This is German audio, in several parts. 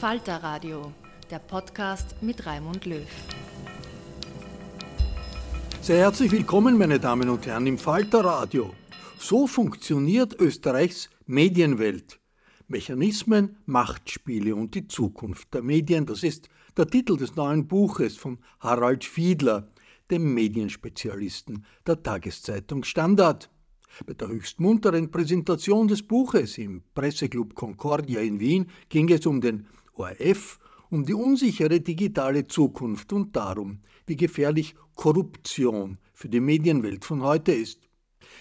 Falter Radio, der Podcast mit Raimund Löw. Sehr herzlich willkommen, meine Damen und Herren, im Falter Radio. So funktioniert Österreichs Medienwelt. Mechanismen, Machtspiele und die Zukunft der Medien, das ist der Titel des neuen Buches von Harald Fiedler, dem Medienspezialisten der Tageszeitung Standard. Bei der höchst munteren Präsentation des Buches im Presseclub Concordia in Wien ging es um den ORF um die unsichere digitale Zukunft und darum, wie gefährlich Korruption für die Medienwelt von heute ist.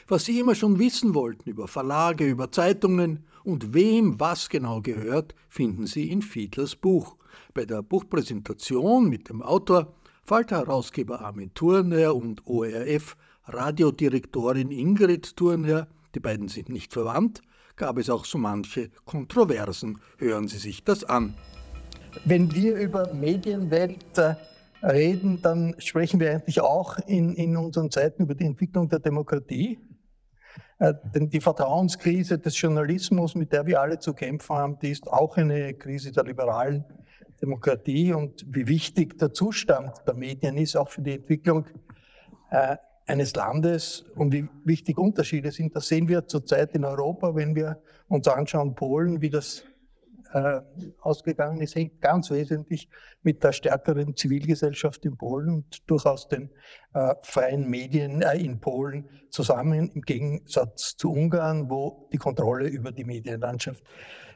Was Sie immer schon wissen wollten über Verlage, über Zeitungen und wem was genau gehört, finden Sie in Fiedlers Buch. Bei der Buchpräsentation mit dem Autor, Falter-Herausgeber Armin Thurnherr und ORF-Radiodirektorin Ingrid Thurnherr, die beiden sind nicht verwandt, gab es auch so manche Kontroversen. Hören Sie sich das an. Wenn wir über Medienwelt äh, reden, dann sprechen wir eigentlich auch in, in unseren Zeiten über die Entwicklung der Demokratie. Äh, denn die Vertrauenskrise des Journalismus, mit der wir alle zu kämpfen haben, die ist auch eine Krise der liberalen Demokratie. Und wie wichtig der Zustand der Medien ist, auch für die Entwicklung äh, eines Landes und wie wichtig Unterschiede sind, das sehen wir zurzeit in Europa, wenn wir uns anschauen, Polen, wie das äh, ausgegangen ist, hängt ganz wesentlich mit der stärkeren Zivilgesellschaft in Polen und durchaus den äh, freien Medien äh, in Polen zusammen, im Gegensatz zu Ungarn, wo die Kontrolle über die Medienlandschaft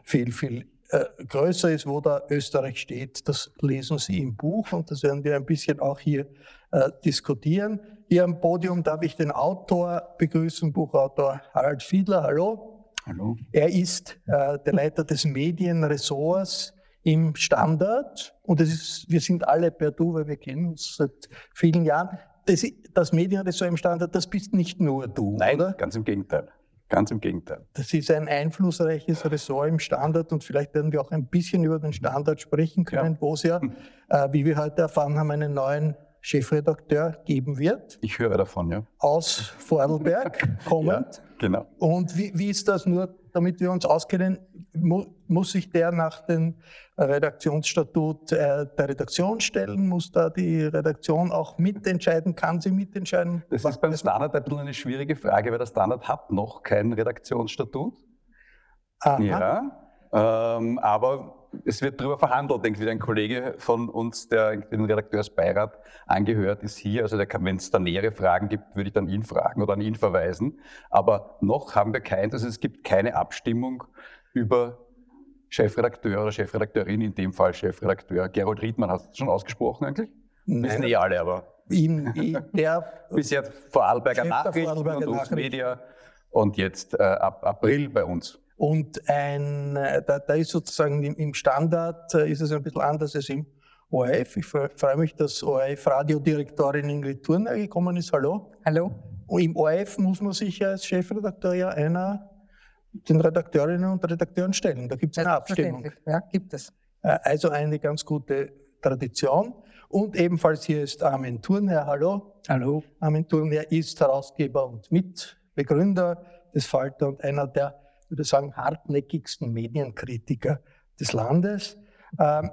viel, viel äh, größer ist, wo da Österreich steht. Das lesen Sie im Buch und das werden wir ein bisschen auch hier äh, diskutieren. Hier am Podium darf ich den Autor begrüßen, Buchautor Harald Fiedler. Hallo. Hallo. Er ist äh, der Leiter des Medienressorts im Standard und ist, wir sind alle per Du, weil wir kennen uns seit vielen Jahren. Das, das Medienressort im Standard, das bist nicht nur du, Nein, oder? ganz im Gegenteil. Ganz im Gegenteil. Das ist ein einflussreiches Ressort im Standard und vielleicht werden wir auch ein bisschen über den Standard sprechen können, ja. wo es ja, äh, wie wir heute erfahren haben, einen neuen Chefredakteur geben wird. Ich höre davon, ja. Aus Vordelberg kommend. ja, genau. Und wie, wie ist das nur, damit wir uns auskennen, mu muss sich der nach dem Redaktionsstatut äh, der Redaktion stellen? Muss da die Redaktion auch mitentscheiden? Kann sie mitentscheiden? Das ist beim Standard ein bisschen eine schwierige Frage, weil der Standard hat noch kein Redaktionsstatut. Aha. Ja, ähm, aber es wird darüber verhandelt. Irgendwie ein Kollege von uns, der den Redakteursbeirat angehört, ist hier. Also wenn es da nähere Fragen gibt, würde ich dann ihn fragen oder an ihn verweisen. Aber noch haben wir kein, also es gibt keine Abstimmung über Chefredakteur oder Chefredakteurin, in dem Fall Chefredakteur. Gerold Riedmann, hast du das schon ausgesprochen eigentlich? Nein. Wissen eh alle, aber Ihm, der bisher Vorarlberger Nachrichten Vorarlberger und uns Nachrichten. Media und jetzt äh, ab April bei uns. Und ein, äh, da, da ist sozusagen im, Standard äh, ist es ein bisschen anders als im ORF. Ich fre- freue mich, dass ORF-Radiodirektorin Ingrid Thurner gekommen ist. Hallo. Hallo? Und im ORF muss man sich als Chefredakteur ja einer den Redakteurinnen und Redakteuren stellen. Da gibt es eine Abstimmung. Ja, gibt es. Äh, Also eine ganz gute Tradition. Und ebenfalls hier ist Armin Thurnherr. Hallo. Hallo. Armin Thurnherr ist Herausgeber und Mitbegründer des Falter und einer der, würde sagen, hartnäckigsten Medienkritiker des Landes. Ähm,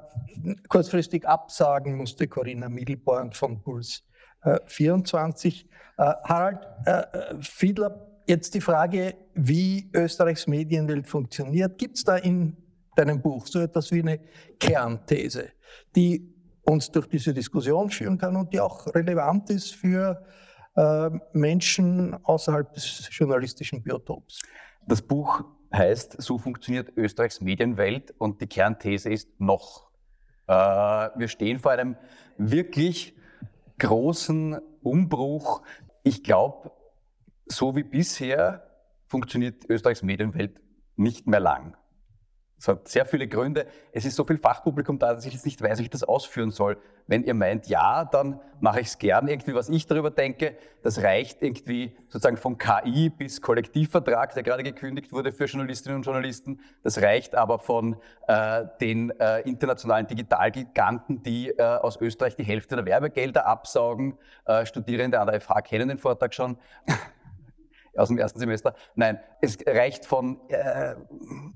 kurzfristig absagen musste Corinna Mittelborn von Puls äh, 24. Äh, Harald äh, äh, Fiedler, jetzt die Frage, wie Österreichs Medienwelt funktioniert. Gibt es da in deinem Buch so etwas wie eine Kernthese, die uns durch diese Diskussion führen kann und die auch relevant ist für äh, Menschen außerhalb des journalistischen Biotops? Das Buch heißt, so funktioniert Österreichs Medienwelt und die Kernthese ist noch. Äh, wir stehen vor einem wirklich großen Umbruch. Ich glaube, so wie bisher funktioniert Österreichs Medienwelt nicht mehr lang. Es hat sehr viele Gründe. Es ist so viel Fachpublikum da, dass ich jetzt nicht weiß, wie ich das ausführen soll. Wenn ihr meint, ja, dann mache ich es gern irgendwie, was ich darüber denke. Das reicht irgendwie sozusagen von KI bis Kollektivvertrag, der gerade gekündigt wurde für Journalistinnen und Journalisten. Das reicht aber von äh, den äh, internationalen Digitalgiganten, die äh, aus Österreich die Hälfte der Werbegelder absaugen. Äh, Studierende an der FH kennen den Vortrag schon aus dem ersten Semester. Nein, es reicht von äh,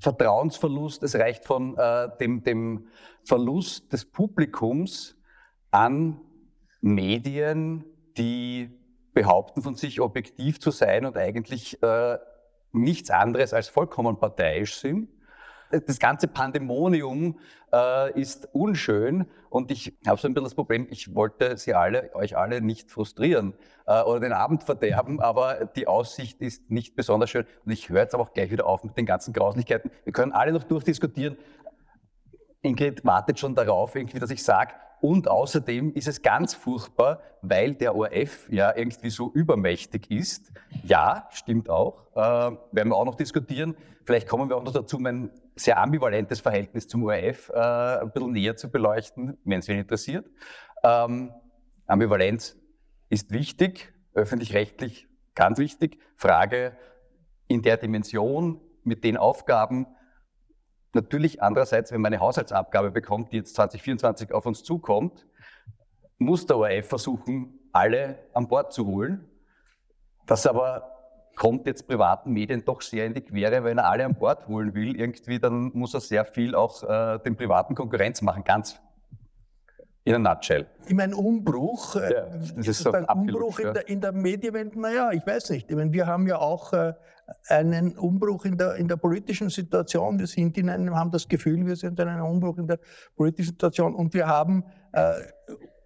Vertrauensverlust, es reicht von äh, dem, dem Verlust des Publikums an Medien, die behaupten von sich objektiv zu sein und eigentlich äh, nichts anderes als vollkommen parteiisch sind. Das ganze Pandemonium äh, ist unschön und ich habe so ein bisschen das Problem, ich wollte Sie alle, euch alle nicht frustrieren äh, oder den Abend verderben, aber die Aussicht ist nicht besonders schön und ich höre jetzt aber auch gleich wieder auf mit den ganzen Grauslichkeiten. Wir können alle noch durchdiskutieren. Ingrid wartet schon darauf, irgendwie, dass ich sage, und außerdem ist es ganz furchtbar, weil der ORF ja irgendwie so übermächtig ist. Ja, stimmt auch. Äh, werden wir auch noch diskutieren. Vielleicht kommen wir auch noch dazu, mein sehr ambivalentes Verhältnis zum ORF äh, ein bisschen näher zu beleuchten, wenn es wen interessiert. Ähm, Ambivalenz ist wichtig, öffentlich-rechtlich ganz wichtig. Frage in der Dimension, mit den Aufgaben, Natürlich andererseits, wenn man eine Haushaltsabgabe bekommt, die jetzt 2024 auf uns zukommt, muss der ORF versuchen, alle an Bord zu holen. Das aber kommt jetzt privaten Medien doch sehr in die Quere, wenn er alle an Bord holen will. Irgendwie, dann muss er sehr viel auch äh, den privaten Konkurrenz machen, ganz in a nutshell. Ich meine, Umbruch, äh, Ja, das ist so Umbruch in ja. der, in der Medienwelt, naja, ich weiß nicht. Ich meine, wir haben ja auch äh, einen Umbruch in der, in der politischen Situation. Wir sind in einem, haben das Gefühl, wir sind in einem Umbruch in der politischen Situation und wir haben äh,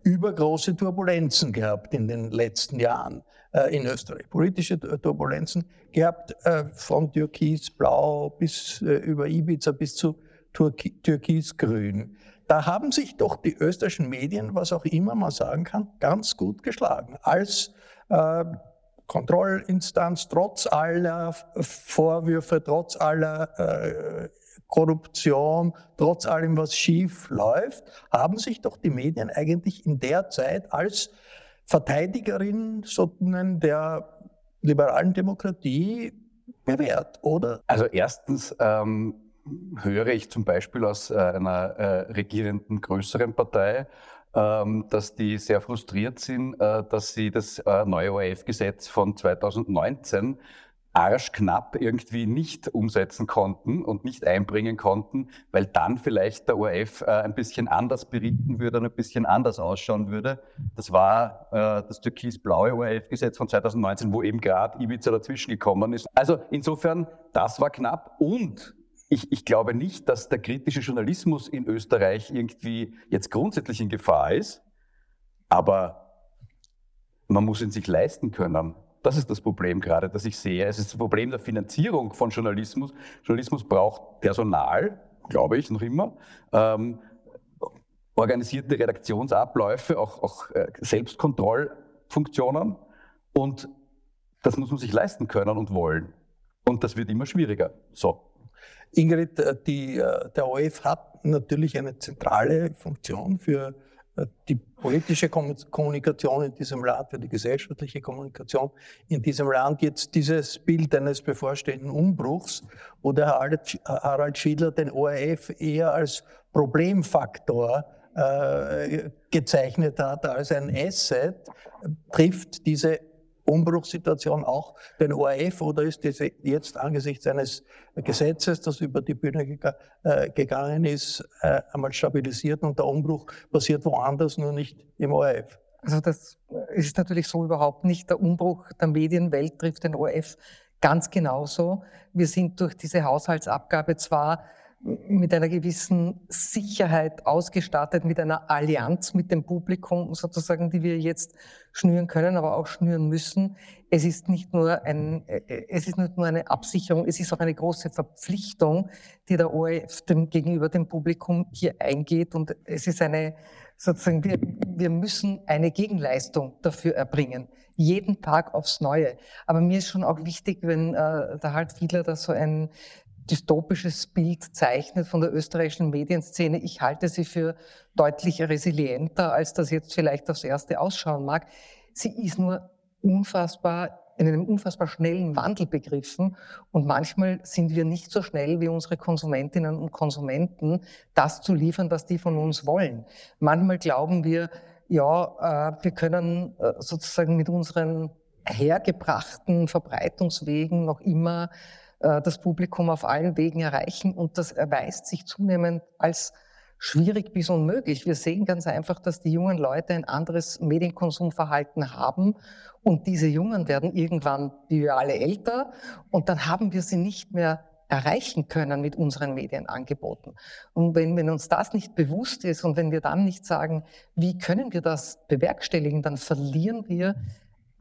übergroße Turbulenzen gehabt in den letzten Jahren äh, in Österreich. Politische Tur- Turbulenzen gehabt, äh, von Türkisblau bis äh, über Ibiza bis zu Türki Türkisgrün. Da haben sich doch die österreichischen Medien, was auch immer man sagen kann, ganz gut geschlagen. Als äh, Kontrollinstanz, trotz aller Vorwürfe, trotz aller äh, Korruption, trotz allem, was schief läuft, haben sich doch die Medien eigentlich in der Zeit als Verteidigerin sozusagen der liberalen Demokratie bewährt, oder? Also erstens ähm, höre ich zum Beispiel aus äh, einer äh, regierenden größeren Partei, ähm, dass die sehr frustriert sind, äh, dass sie das äh, neue ORF-Gesetz von 2019 arschknapp irgendwie nicht umsetzen konnten und nicht einbringen konnten, weil dann vielleicht der ORF äh, ein bisschen anders berichten würde und ein bisschen anders ausschauen würde. Das war äh, das türkis-blaue ORF-Gesetz von 2019, wo eben gerade Ibiza dazwischen gekommen ist. Also insofern, das war knapp und ich, ich glaube nicht, dass der kritische Journalismus in Österreich irgendwie jetzt grundsätzlich in Gefahr ist, aber man muss ihn sich leisten können. Das ist das Problem gerade, das ich sehe. Es ist das Problem der Finanzierung von Journalismus. Journalismus braucht Personal, glaube ich, noch immer. Ähm, organisierte Redaktionsabläufe, auch, auch äh, Selbstkontrollfunktionen. Und das muss man sich leisten können und wollen. Und das wird immer schwieriger. So. Ingrid, äh, die, äh, der ORF hat natürlich eine zentrale Funktion für die politische Kommunikation in diesem Land, für die gesellschaftliche Kommunikation in diesem Land. Jetzt dieses Bild eines bevorstehenden Umbruchs, wo der Harald Schiedler den ORF eher als Problemfaktor äh, gezeichnet hat, als ein Asset, trifft diese Umbruchssituation auch den ORF oder ist das jetzt angesichts eines Gesetzes, das über die Bühne äh, gegangen ist, äh, einmal stabilisiert und der Umbruch passiert woanders, nur nicht im ORF? Also das ist natürlich so überhaupt nicht. Der Umbruch der Medienwelt trifft den ORF ganz genauso. Wir sind durch diese Haushaltsabgabe zwar mit einer gewissen Sicherheit ausgestattet, mit einer Allianz mit dem Publikum sozusagen, die wir jetzt schnüren können, aber auch schnüren müssen. Es ist nicht nur ein, es ist nicht nur eine Absicherung, es ist auch eine große Verpflichtung, die der ORF dem, gegenüber dem Publikum hier eingeht und es ist eine, sozusagen, wir, wir müssen eine Gegenleistung dafür erbringen. Jeden Tag aufs Neue. Aber mir ist schon auch wichtig, wenn äh, der Harald Fiedler da so ein dystopisches Bild zeichnet von der österreichischen Medienszene. Ich halte sie für deutlich resilienter, als das jetzt vielleicht aufs Erste ausschauen mag. Sie ist nur unfassbar in einem unfassbar schnellen Wandel begriffen und manchmal sind wir nicht so schnell wie unsere Konsumentinnen und Konsumenten, das zu liefern, was die von uns wollen. Manchmal glauben wir, ja, äh, wir können äh, sozusagen mit unseren hergebrachten Verbreitungswegen noch immer das Publikum auf allen Wegen erreichen. Und das erweist sich zunehmend als schwierig bis unmöglich. Wir sehen ganz einfach, dass die jungen Leute ein anderes Medienkonsumverhalten haben und diese Jungen werden irgendwann, wie wir alle, älter und dann haben wir sie nicht mehr erreichen können mit unseren Medienangeboten. Und wenn, wenn uns das nicht bewusst ist und wenn wir dann nicht sagen, wie können wir das bewerkstelligen, dann verlieren wir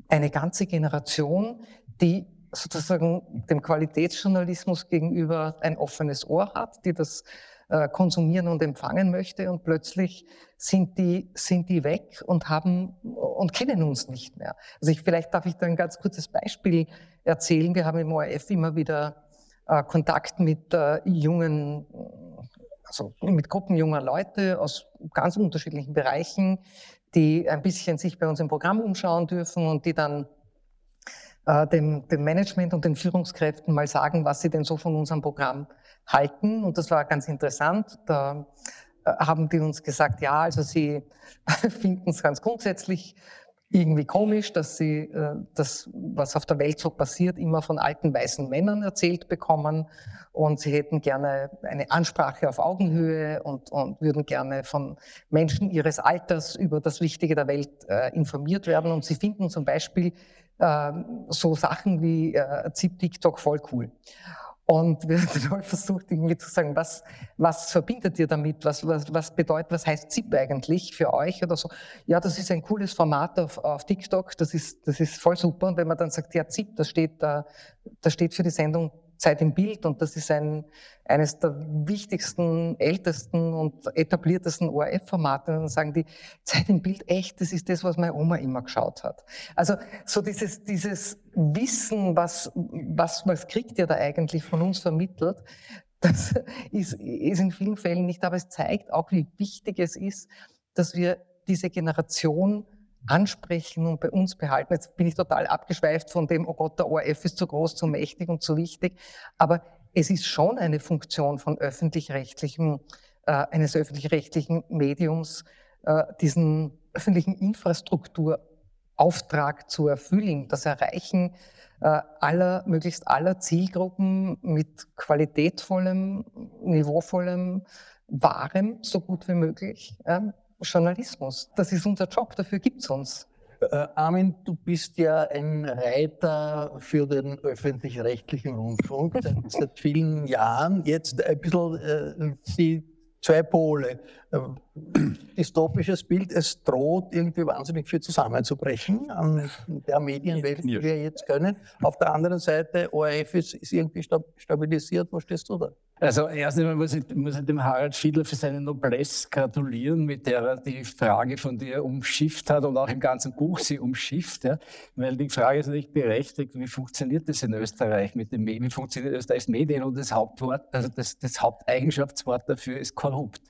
eine ganze Generation, die sozusagen dem Qualitätsjournalismus gegenüber ein offenes Ohr hat, die das äh, konsumieren und empfangen möchte und plötzlich sind die, sind die weg und haben und kennen uns nicht mehr. Also ich, vielleicht darf ich da ein ganz kurzes Beispiel erzählen. Wir haben im ORF immer wieder äh, Kontakt mit äh, jungen, also mit Gruppen junger Leute aus ganz unterschiedlichen Bereichen, die ein bisschen sich bei uns im Programm umschauen dürfen und die dann äh, dem, dem Management und den Führungskräften mal sagen, was sie denn so von unserem Programm halten. Und das war ganz interessant. Da äh, haben die uns gesagt, ja, also sie finden es ganz grundsätzlich irgendwie komisch, dass sie äh, das, was auf der Welt so passiert, immer von alten weißen Männern erzählt bekommen. Und sie hätten gerne eine Ansprache auf Augenhöhe und, und würden gerne von Menschen ihres Alters über das Wichtige der Welt äh, informiert werden. Und sie finden zum Beispiel so Sachen wie äh, ZIP TikTok voll cool. Und wir haben versucht, irgendwie zu sagen, was, was verbindet ihr damit? Was, was, was bedeutet, was heißt ZIP eigentlich für euch oder so? Ja, das ist ein cooles Format auf, auf TikTok, das ist, das ist voll super. Und wenn man dann sagt, ja, ZIP, das steht, da, das steht für die Sendung Zeit im Bild und das ist ein, eines der wichtigsten, ältesten und etabliertesten ORF-Formate. Dann sagen die, Zeit im Bild, echt, das ist das, was meine Oma immer geschaut hat. Also so dieses, dieses Wissen, was, was, was kriegt ihr da eigentlich von uns vermittelt, das ist, ist in vielen Fällen nicht, aber es zeigt auch, wie wichtig es ist, dass wir diese Generation ansprechen und bei uns behalten. Jetzt bin ich total abgeschweift von dem, oh Gott, der ORF ist zu groß, zu mächtig und zu wichtig. Aber es ist schon eine Funktion von öffentlich-rechtlichem, äh, eines öffentlich-rechtlichen Mediums, äh, diesen öffentlichen Infrastrukturauftrag zu erfüllen, das Erreichen äh, aller, möglichst aller Zielgruppen mit qualitätvollem, niveauvollem, wahrem, so gut wie möglich. Journalismus. Das ist unser Job, dafür gibt es uns. Äh, Armin, du bist ja ein Reiter für den öffentlich-rechtlichen Rundfunk seit, seit, vielen Jahren. Jetzt ein bisschen äh, die zwei Pole. Ähm, dystopisches Bild, es droht irgendwie wahnsinnig viel zusammenzubrechen an der Medienwelt, die wir jetzt können. Auf der anderen Seite, ORF ist, ist irgendwie stabilisiert. Wo stehst du da? Also erst einmal muss ich, muss ich dem Harald Fiedler für seine Noblesse gratulieren, mit der er die Frage von dir umschifft hat und auch im ganzen Buch sie umschifft. Ja? Weil die Frage ist natürlich berechtigt, wie funktioniert das in Österreich mit dem Medien, wie funktioniert Österreichs Medien und das Hauptwort, also das, das Haupteigenschaftswort dafür ist korrupt.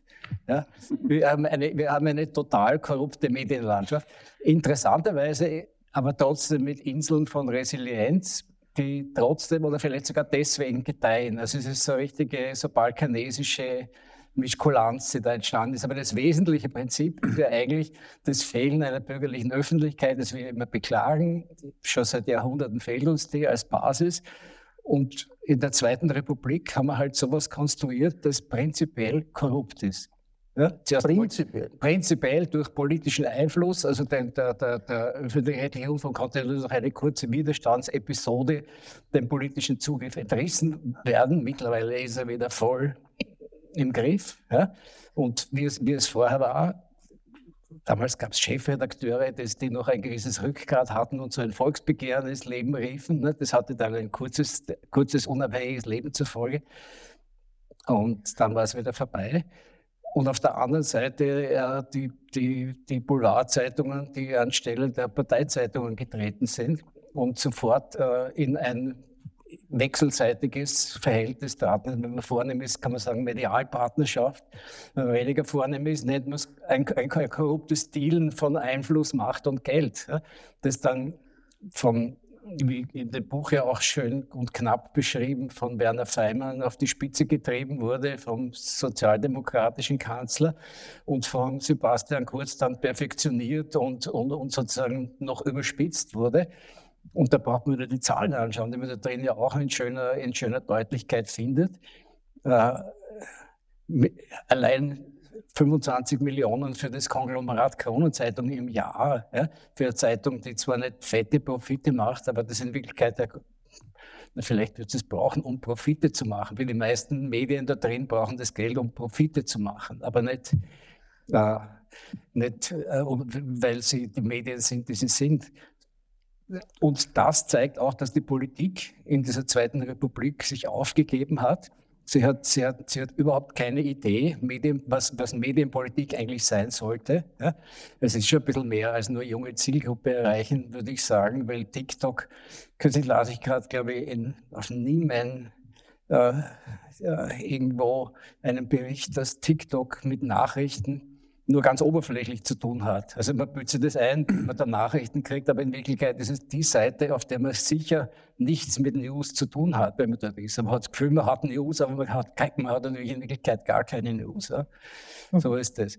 Ja? Wir, haben eine, wir haben eine total korrupte Medienlandschaft. Interessanterweise aber trotzdem mit Inseln von Resilienz, die trotzdem oder vielleicht sogar deswegen gedeihen. Also es ist so richtige, so balkanesische Mischkulanz, die da entstanden ist. Aber das wesentliche Prinzip ist ja eigentlich das Fehlen einer bürgerlichen Öffentlichkeit, das wir immer beklagen. Schon seit Jahrhunderten fehlt uns die als Basis. Und in der Zweiten Republik haben wir halt sowas konstruiert, das prinzipiell korrupt ist. Ja, prinzipiell. prinzipiell durch politischen Einfluss. Also der, der, der, der öffentlich-rechtliche Rundfunk konnte durch eine kurze Widerstandsepisode dem politischen Zugriff entrissen werden. Mittlerweile ist er wieder voll im Griff. Ja. Und wie es, wie es vorher war, damals gab es Chefredakteure, die noch ein gewisses Rückgrat hatten und so ein Volksbegehren ins Leben riefen. Ne. Das hatte dann ein kurzes, kurzes unabhängiges Leben zur Folge. Und dann war es wieder vorbei. Und auf der anderen Seite äh, die, die, die Boulevardzeitungen, die anstelle der Parteizeitungen getreten sind und sofort äh, in ein wechselseitiges Verhältnis traten. Wenn man vornehm ist, kann man sagen Medialpartnerschaft. Wenn man weniger vornehm ist, nennt man es ein, ein, korruptes Dealen von Einfluss, Macht und Geld, das dann vom wie in dem Buch ja auch schön und knapp beschrieben, von Werner Feimann auf die Spitze getrieben wurde, vom sozialdemokratischen Kanzler und von Sebastian Kurz dann perfektioniert und, und, und sozusagen noch überspitzt wurde. Und da braucht man wieder die Zahlen anschauen, die man da drin ja auch in schöner, in schöner Deutlichkeit findet. Äh, allein 25 Millionen für das Konglomerat Kronenzeitung im Jahr, ja, für eine Zeitung, die zwar nicht fette Profite macht, aber das in Wirklichkeit der, vielleicht wird es brauchen, um Profite zu machen. Wie die meisten Medien da drin brauchen das Geld, um Profite zu machen, aber nicht, äh, nicht äh, weil sie die Medien sind, die sie sind. Und das zeigt auch, dass die Politik in dieser Zweiten Republik sich aufgegeben hat Sie hat, sie, hat, sie hat überhaupt keine Idee, Medien, was, was Medienpolitik eigentlich sein sollte. Ja. Es ist schon ein bisschen mehr als nur junge Zielgruppe erreichen, würde ich sagen, weil TikTok, kürzlich las ich gerade, glaube ich, in, auf Niemen äh, äh, irgendwo einen Bericht, dass TikTok mit Nachrichten nur ganz oberflächlich zu tun hat. Also man büßt das ein, wenn man da Nachrichten kriegt, aber in Wirklichkeit ist es die Seite, auf der man sicher nichts mit News zu tun hat, wenn man dort ist. Man hat das Gefühl, man hat News, aber man hat, man hat natürlich in Wirklichkeit gar keine News. Ja. Hm. So ist das.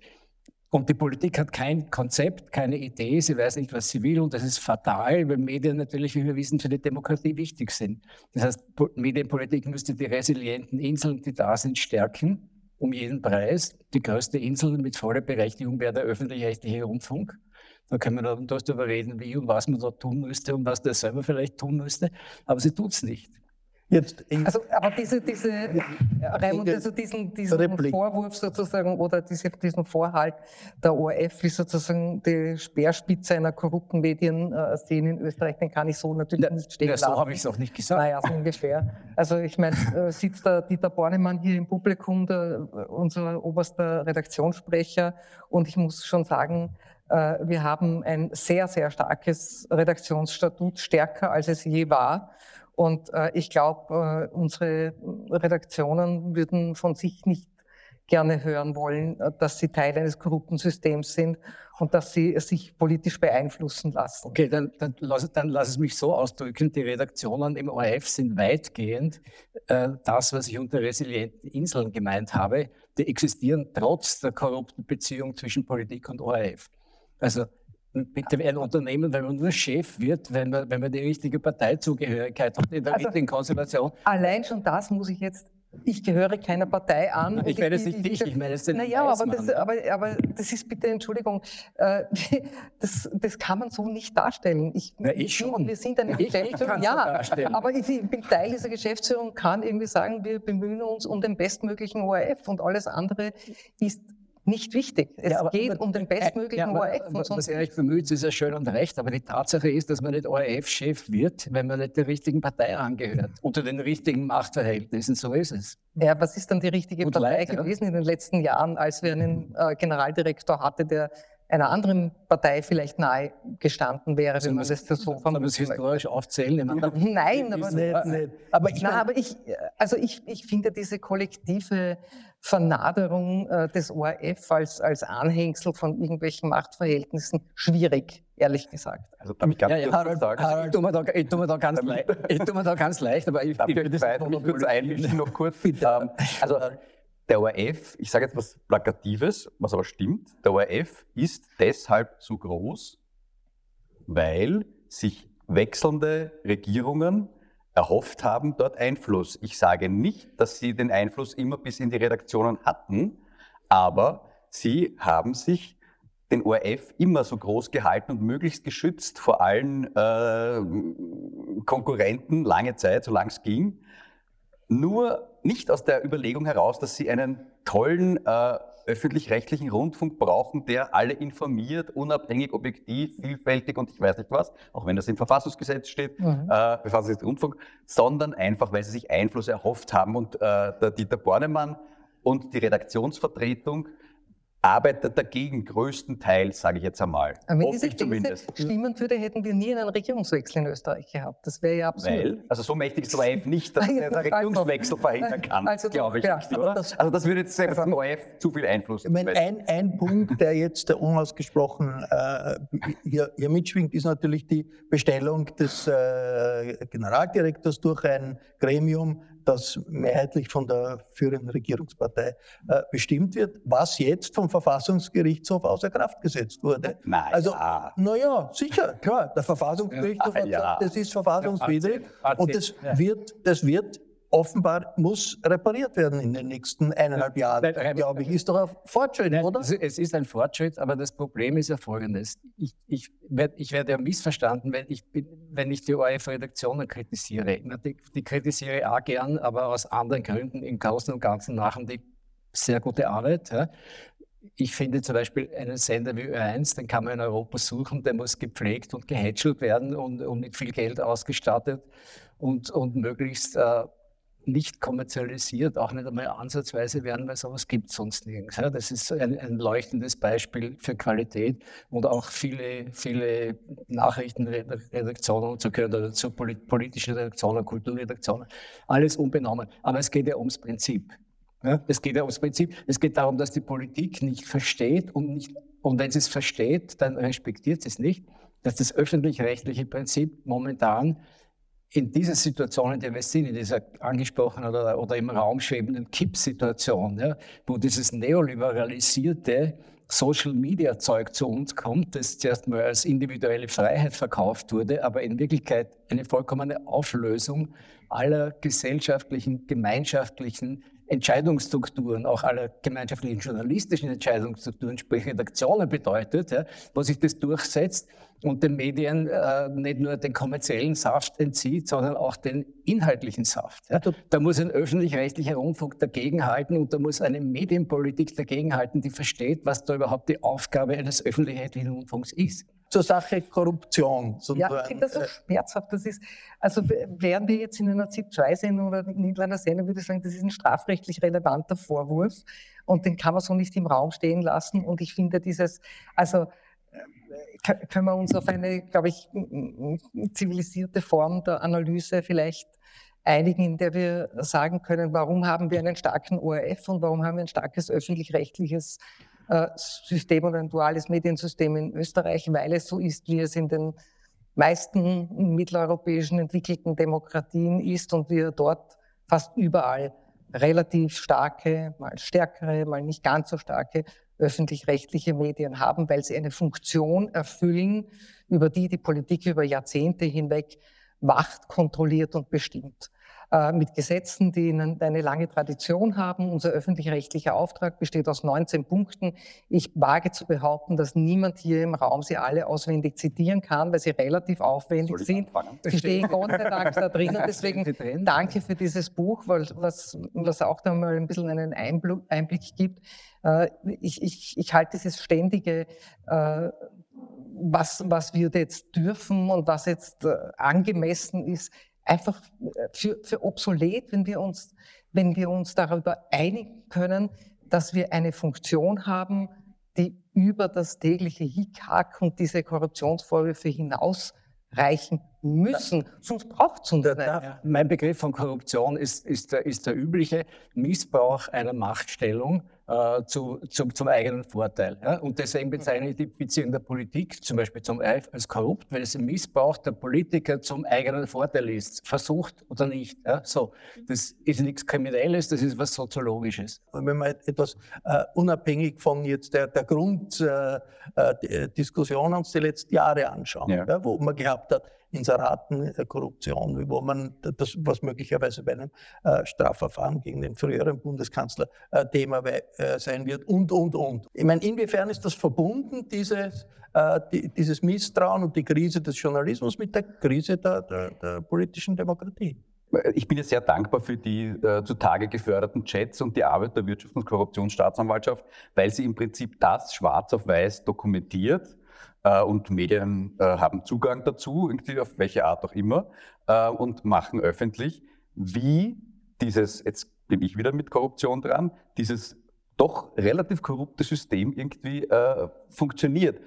Und die Politik hat kein Konzept, keine Idee, sie weiß nicht, was sie will und das ist fatal, weil Medien natürlich, wie wir wissen, für die Demokratie wichtig sind. Das heißt, Medienpolitik müsste die resilienten Inseln, die da sind, stärken um jeden Preis. Die größte Insel mit voller Berechtigung wäre der öffentlich-rechtliche Rundfunk. Da können wir dann darüber reden, wie und was man da tun müsste und was der selber vielleicht tun müsste. Aber sie tut es nicht. Jetzt also, aber diese, diese Raimund, also diesen, diesen Vorwurf sozusagen oder diese, diesen Vorhalt der ORF wie sozusagen die Speerspitze einer korrupten Medienszene in Österreich, den kann ich so natürlich nicht stehen ja, So habe ich es auch nicht gesagt. Naja, so ungefähr. Also ich meine, äh, sitzt der Dieter Bornemann hier im Publikum, der, unser oberster Redaktionssprecher, und ich muss schon sagen, äh, wir haben ein sehr, sehr starkes Redaktionsstatut, stärker als es je war. Und äh, ich glaube, äh, unsere Redaktionen würden von sich nicht gerne hören wollen, äh, dass sie Teil eines korrupten Systems sind und dass sie sich politisch beeinflussen lassen. Okay, dann, dann, lass, dann lass es mich so ausdrücken. Die Redaktionen im ORF sind weitgehend äh, das, was ich unter resilienten Inseln gemeint habe. Die existieren trotz der korrupten Beziehung zwischen Politik und ORF. Also bitte ein Unternehmen, wenn man nur Chef wird, wenn man, wenn man die richtige Parteizugehörigkeit hat in der also, richtigen Konstellation. Allein schon das muss ich jetzt ich gehöre keiner Partei an. Ich werde es nicht dich, ich meine es den Naja, aber das, aber, aber das ist bitte, Entschuldigung, äh, das, das kann man so nicht darstellen. Ich, Na, ich schon. Wir sind eine Ich- ich Geschäftsführung, kann's ja, darstellen. aber ich bin Teil dieser Geschäftsführung, kann irgendwie sagen, wir bemühen uns um den bestmöglichen ORF und alles andere ist nicht wichtig. Es Ja, aber- geht aber- um den bestmöglichen Ja, ORF. aber- Und sonst Was Erich bemüht, ist ja schön und recht, aber die Tatsache ist, dass man nicht ORF-Chef wird, wenn man nicht der richtigen Partei angehört, unter den richtigen Machtverhältnissen. So ist es. Ja, was ist dann die richtige Gut Partei leid, ja. gewesen in den letzten Jahren, als wir einen äh, Generaldirektor hatte, der einer anderen Partei vielleicht nahe gestanden wäre, wenn man das so Soll man das historisch aufzählen? Nein, aber, Nicht, nicht. Aber ich Nein, mein, aber ich, also ich, ich finde diese kollektive Vernaderung äh, des ORF als, als Anhängsel von irgendwelchen Machtverhältnissen schwierig, ehrlich gesagt. Also darf ich ganz Ja, ja, Harald, sagen? Harald, ich tue mir da, ich tue mir da ganz leicht. Ich tue mir da ganz leicht, aber ich, Darf ich ich will das mich kurz einmischen, noch kurz? Ähm, also der ORF, ich sage jetzt was Plakatives, was aber stimmt, der ORF ist deshalb so groß, weil sich wechselnde Regierungen erhofft haben, dort Einfluss. Ich sage nicht, dass sie den Einfluss immer bis in die Redaktionen hatten, aber sie haben sich den ORF immer so groß gehalten und möglichst geschützt vor allen äh, Konkurrenten lange Zeit, solange es ging. Nur nicht aus der Überlegung heraus, dass sie einen tollen äh, öffentlich-rechtlichen Rundfunk brauchen, der alle informiert, unabhängig, objektiv, vielfältig und ich weiß nicht was, auch wenn das im Verfassungsgesetz steht, Mhm. äh, Verfassungsgesetz Rundfunk, sondern einfach, weil sie sich Einfluss erhofft haben und äh, der Dieter Bornemann und die Redaktionsvertretung arbeitet dagegen größtenteils, sage ich jetzt einmal. Aber wenn diese. These stimmen würde, hätten wir nie einen Regierungswechsel in Österreich gehabt. Das wäre ja absurd. Weil, also so mächtig ist der ORF nicht, dass er den Regierungswechsel verhindern kann, Also, glaube ich. ja, nicht, das- also das würde jetzt selbst dem ORF zu viel Einfluss Ich meine, ein, ein Punkt, der jetzt unausgesprochen äh, hier, hier mitschwingt, ist natürlich die Bestellung des äh, Generaldirektors durch ein Gremium, das mehrheitlich von der führenden Regierungspartei äh, bestimmt wird, was jetzt vom Verfassungsgerichtshof außer Kraft gesetzt wurde. Na also, ja. naja, sicher, klar, der Verfassungsgerichtshof Ja, hat ja. gesagt, das ist verfassungswidrig und das wird, das wird offenbar muss repariert werden in den nächsten eineinhalb Jahren, Nein, Raimund, glaube ich. Ist doch ein Fortschritt, Nein, oder? Es, ist ein Fortschritt, aber das Problem ist ja folgendes. Ich, ich, ich werde ja missverstanden, wenn ich, wenn ich die ORF-Redaktionen kritisiere. Die, die kritisiere ich auch gern, aber aus anderen Gründen. Im Großen und Ganzen machen die sehr gute Arbeit. Ja. Ich finde zum Beispiel einen Sender wie Ö1, den kann man in Europa suchen, der muss gepflegt und gehätschelt werden und, und mit viel Geld ausgestattet und, und möglichst äh, nicht kommerzialisiert, auch nicht einmal ansatzweise werden, weil sowas gibt es sonst nirgends. Ja, das ist ein, ein leuchtendes Beispiel für Qualität und auch viele, viele Nachrichtenredaktionen und so gehören da dazu, polit- politische Redaktionen, Kulturredaktionen, alles unbenommen. Aber es geht ja ums Prinzip. Ja, es geht ja ums Prinzip. Es geht darum, dass die Politik nicht versteht und, nicht, und wenn sie es versteht, dann respektiert sie es nicht, dass das öffentlich-rechtliche Prinzip momentan in dieser Situation, in der wir sind, in dieser angesprochenen oder, oder im Raum schwebenden Kippsituation, ja, wo dieses neoliberalisierte Social Media Zeug zu uns kommt, das zuerst mal als individuelle Freiheit verkauft wurde, aber in Wirklichkeit eine vollkommene Auflösung aller gesellschaftlichen, gemeinschaftlichen Entscheidungsstrukturen, auch aller gemeinschaftlichen journalistischen Entscheidungsstrukturen, sprich Redaktionen bedeutet, ja, wo sich das durchsetzt und den Medien äh, nicht nur den kommerziellen Saft entzieht, sondern auch den inhaltlichen Saft. Ja. Da muss ein öffentlich-rechtlicher Rundfunk dagegenhalten und da muss eine Medienpolitik dagegenhalten, die versteht, was da überhaupt die Aufgabe eines öffentlich-rechtlichen Rundfunks ist. Zur Sache Korruption. Ja, ich finde das so schmerzhaft. Das ist, also wären wir jetzt in einer ZIP-2-Sendung oder in irgendeiner Sendung, würde ich sagen, das ist ein strafrechtlich relevanter Vorwurf und den kann man so nicht im Raum stehen lassen. Und ich finde dieses, also äh, kö- können wir uns auf eine, glaube ich, zivilisierte Form der Analyse vielleicht einigen, in der wir sagen können, warum haben wir einen starken ORF und warum haben wir ein starkes öffentlich-rechtliches äh, System oder ein duales Mediensystem in Österreich, weil es so ist, wie es in den meisten mitteleuropäischen entwickelten Demokratien ist und wir dort fast überall relativ starke, mal stärkere, mal nicht ganz so starke öffentlich-rechtliche Medien haben, weil sie eine Funktion erfüllen, über die die Politik über Jahrzehnte hinweg Macht kontrolliert und bestimmt. Äh, mit Gesetzen, die eine lange Tradition haben. Unser öffentlich-rechtlicher Auftrag besteht aus 19 Punkten. Ich wage zu behaupten, dass niemand hier im Raum sie alle auswendig zitieren kann, weil sie relativ aufwendig sind. Sie stehen Gott sei Dank da drin und deswegen danke für dieses Buch, weil was, was auch da mal ein bisschen einen Einblick gibt. Äh, ich, ich, ich halte dieses ständige äh, was, was wir jetzt dürfen und was jetzt angemessen ist, einfach äh, für, für obsolet, wenn wir, uns, wenn wir uns darüber einigen können, dass wir eine Funktion haben, die über das tägliche Hickhack und diese Korruptionsvorwürfe hinaus reichen müssen, sonst braucht es uns nicht. Ja. Mein Begriff von Korruption ist, ist, der, ist der übliche Missbrauch einer Machtstellung äh, zu, zum, zum eigenen Vorteil. Ja? Und deswegen bezeichne ich die Beziehung der Politik zum Beispiel zum EIF als korrupt, weil es ein Missbrauch der Politiker zum eigenen Vorteil ist, versucht oder nicht. Ja? So, das ist nichts Kriminelles, das ist was Soziologisches. Wenn man etwas äh, unabhängig von jetzt der, der Grunddiskussion äh, uns die letzten Jahre anschauen, ja. ja. wo man gehabt hat, Inseratenkorruption, wo man das, was möglicherweise bei einem äh, Strafverfahren gegen den früheren Bundeskanzler äh, Thema äh, sein wird und, und, und. Ich meine, inwiefern ist das verbunden, dieses, äh, die, dieses Misstrauen und die Krise des Journalismus mit der Krise der, der, der politischen Demokratie? Ich bin ja sehr dankbar für die äh, zutage geförderten Chats und die Arbeit der Wirtschafts- und Korruptionsstaatsanwaltschaft, weil sie im Prinzip das schwarz auf weiß dokumentiert äh, und Medien äh, haben Zugang dazu, irgendwie auf welche Art auch immer, äh, und machen öffentlich, wie dieses, jetzt bin ich wieder mit Korruption dran, dieses doch relativ korrupte System irgendwie äh, funktioniert.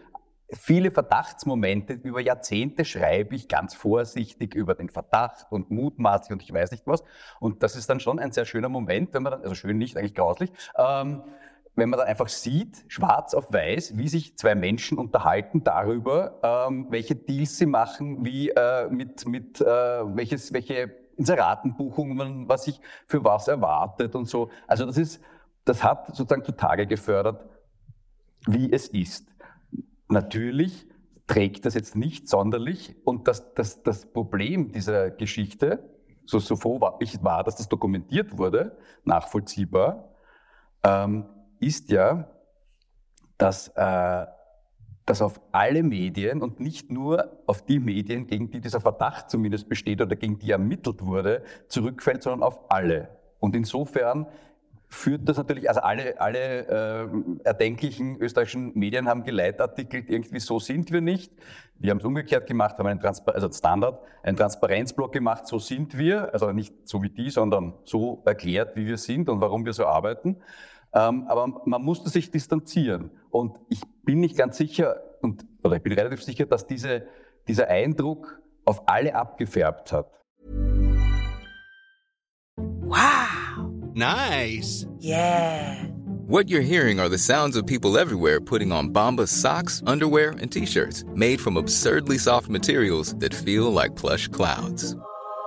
Viele Verdachtsmomente über Jahrzehnte schreibe ich ganz vorsichtig über den Verdacht und mutmaßlich und ich weiß nicht was. Und das ist dann schon ein sehr schöner Moment, wenn man dann, also schön nicht, eigentlich grauslich, ähm, wenn man dann einfach sieht, schwarz auf weiß, wie sich zwei Menschen unterhalten darüber, ähm, welche Deals sie machen, wie äh, mit, mit äh, welches, welche Inseratenbuchungen was sich für was erwartet und so. Also das ist, das hat sozusagen zutage gefördert, wie es ist. Natürlich trägt das jetzt nicht sonderlich und das, das, das Problem dieser Geschichte, so, so froh war ich war, dass das dokumentiert wurde, nachvollziehbar, ähm, ist ja, dass, äh, dass auf alle Medien und nicht nur auf die Medien, gegen die dieser Verdacht zumindest besteht oder gegen die ermittelt wurde, zurückfällt, sondern auf alle. Und insofern führt das natürlich, also alle, alle äh, erdenklichen österreichischen Medien haben geleitartikelt, irgendwie so sind wir nicht. Wir haben es umgekehrt gemacht, haben einen Transpar also Standard, einen Transparenzblock gemacht, so sind wir, also nicht so wie die, sondern so erklärt, wie wir sind und warum wir so arbeiten. Ähm, aber man musste sich distanzieren. Und ich bin nicht ganz sicher, und, oder ich bin relativ sicher, dass diese, dieser Eindruck auf alle abgefärbt hat. Wow! Nice! Yeah! What you're hearing are the sounds of people everywhere putting on Bombas socks, underwear, and t-shirts made from absurdly soft materials that feel like plush clouds.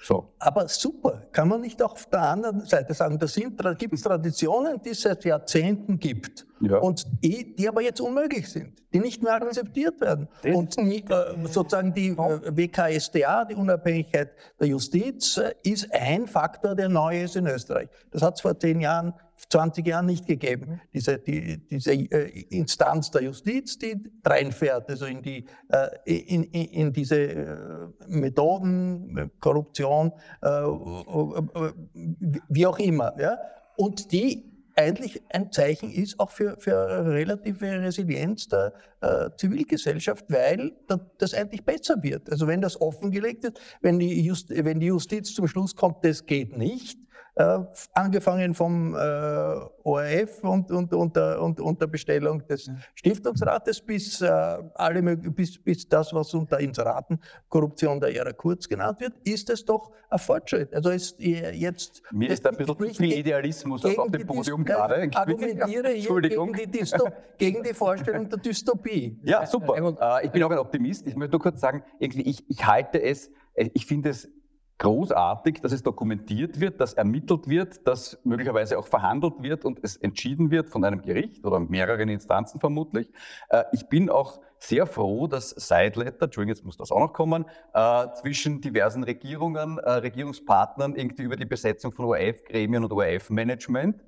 So. Aber super, kann man nicht auch auf der anderen Seite sagen, da gibt es Traditionen, die es seit Jahrzehnten gibt. Ja. Und die, die aber jetzt unmöglich sind, die nicht mehr akzeptiert werden. Das und äh, sozusagen die äh, WKSDA, die Unabhängigkeit der Justiz, äh, ist ein Faktor, der neu ist in Österreich. Das hat es vor zehn Jahren 20 Jahren nicht gegeben, diese, die, diese äh, Instanz der Justiz, die reinfährt, also in, die, äh, in, in, in diese äh, Methoden, Korruption, wie auch immer. Ja? Und die eigentlich ein Zeichen ist auch für, für relative Resilienz der äh, Zivilgesellschaft, weil das eigentlich besser wird. Also wenn das offengelegt ist, wenn die, Just, wenn die Justiz zum Schluss kommt, das geht nicht, äh, angefangen vom äh, ORF und, und, und, und, der Bestellung des Stiftungsrates bis, äh, alle, bis, bis das, was unter Inseratenkorruption der Ära Kurz genannt wird, ist es doch ein Fortschritt. Also ist jetzt... Mir ist da ein bisschen zu viel Idealismus auf dem Podium gerade. Ich argumentiere hier gegen die, Dystop gegen die Vorstellung der Dystopie. Ja, super. Äh, ich bin auch ein Optimist. Ich möchte nur kurz sagen, irgendwie, ich, ich halte es, äh, ich finde es großartig, dass es dokumentiert wird, dass ermittelt wird, dass möglicherweise auch verhandelt wird und es entschieden wird von einem Gericht oder mehreren Instanzen vermutlich. Äh, ich bin auch sehr froh, dass Sideletter, Entschuldigung, jetzt muss das auch noch kommen, äh, zwischen diversen Regierungen, äh, Regierungspartnern irgendwie über die Besetzung von ORF-Gremien und ORF-Management.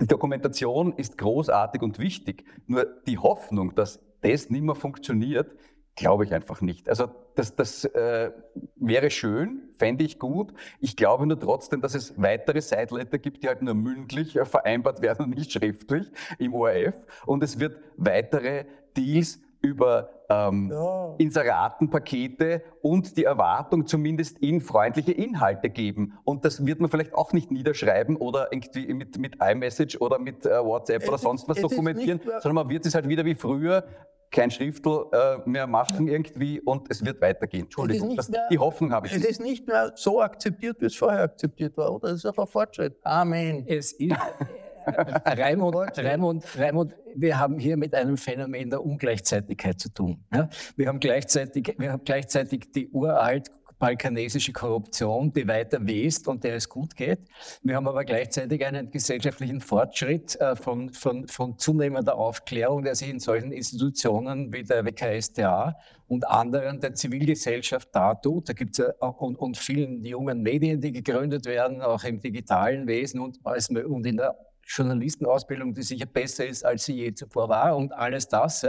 Die Dokumentation ist großartig und wichtig. Nur die Hoffnung, dass das nicht mehr funktioniert, glaube ich einfach nicht. Also das, das äh, wäre schön, fände ich gut. Ich glaube nur trotzdem, dass es weitere Sideletter gibt, die halt nur mündlich äh, vereinbart werden und nicht schriftlich im ORF. Und es wird weitere Deals über ähm, ja. Inseratenpakete und die Erwartung zumindest in freundliche Inhalte geben. Und das wird man vielleicht auch nicht niederschreiben oder irgendwie mit, mit iMessage oder mit äh, WhatsApp es oder sonst was dokumentieren, sondern man wird es halt wieder wie früher kein Schriftel äh, mehr machen irgendwie und es wird weitergehen. Entschuldigung, das, mehr, die Hoffnung habe ich. Es ist nicht mehr so akzeptiert, wie es vorher akzeptiert war, oder? Das ist auch ein Fortschritt. Amen. Es ist, Raimund, Raimund, Raimund, wir haben hier mit einem Phänomen der Ungleichzeitigkeit zu tun. Ja? Wir, haben gleichzeitig, wir haben gleichzeitig die uralt balkanesische Korruption, die weiter west und der es gut geht. Wir haben aber gleichzeitig einen gesellschaftlichen Fortschritt äh, von, von, von zunehmender Aufklärung, der sich in solchen Institutionen wie der WKStA und anderen der Zivilgesellschaft dartut. Da gibt es ja auch und, und vielen jungen Medien, die gegründet werden, auch im digitalen Wesen und, und in der Journalistenausbildung, die sicher besser ist, als sie je zuvor war und alles das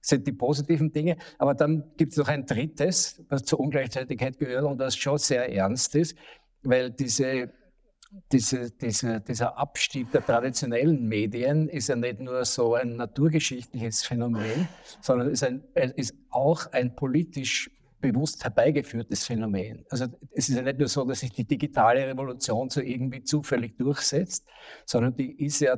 sind die positiven Dinge. Aber dann gibt es noch ein drittes, was zur Ungleichzeitigkeit gehört und das schon sehr ernst ist, weil diese, diese, diese, dieser Abstieg der traditionellen Medien ist ja nicht nur so ein naturgeschichtliches Phänomen, sondern ist, ein, ist auch ein politisch bewusst herbeigeführtes Phänomen. Also es ist ja nicht nur so, dass sich die digitale Revolution so irgendwie zufällig durchsetzt, sondern die ist ja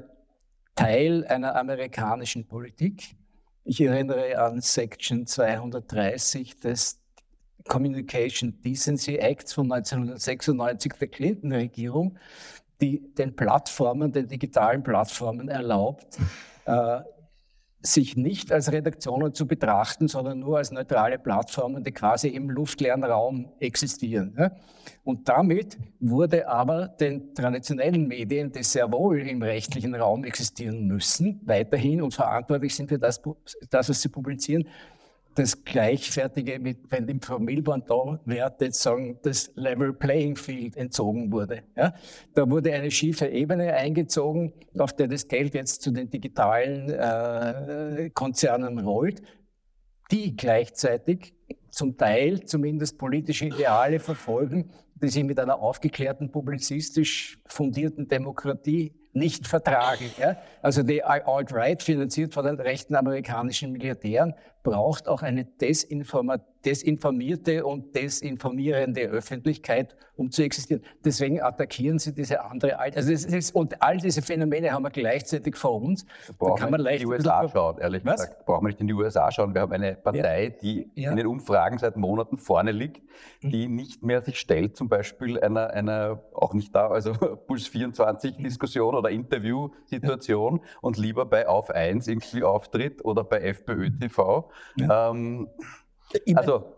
Teil einer amerikanischen Politik ich erinnere an Section 230 des Communication Decency Acts von 1996 der Clinton-Regierung, die den Plattformen, den digitalen Plattformen erlaubt, äh, sich nicht als Redaktionen zu betrachten, sondern nur als neutrale Plattformen, die quasi im luftleeren Raum existieren. Und damit wurde aber den traditionellen Medien, die sehr wohl im rechtlichen Raum existieren müssen, weiterhin und verantwortlich sind für das, das was sie publizieren, das Gleichfertige mit, wenn Frau Milborn da Werte sagen, das Level Playing Field entzogen wurde. Ja? Da wurde eine schiefe Ebene eingezogen, auf der das Geld jetzt zu den digitalen äh, Konzernen rollt, die gleichzeitig zum Teil zumindest politische Ideale verfolgen, die sie mit einer aufgeklärten, publizistisch fundierten Demokratie nicht vertragen. Ja? Also die Alt-Right, finanziert von den rechten amerikanischen Milliardären, braucht auch eine desinformierte und desinformierende Öffentlichkeit, um zu existieren. Deswegen attackieren sie diese andere Alt. Also ist, und all diese Phänomene haben wir gleichzeitig vor uns. Da kann man leicht in die USA schauen, ehrlich Was? gesagt. Brauchen wir nicht in die USA schauen. Wir haben eine Partei, ja. die ja. in den Umfragen seit Monaten vorne liegt, die mhm. nicht mehr sich stellt, zum Beispiel einer, einer auch nicht da, also Puls 24 mhm. Oder Interviewsituation ja. und lieber bei Auf 1 irgendwie auftritt oder bei FPÖ TV. Ähm, also,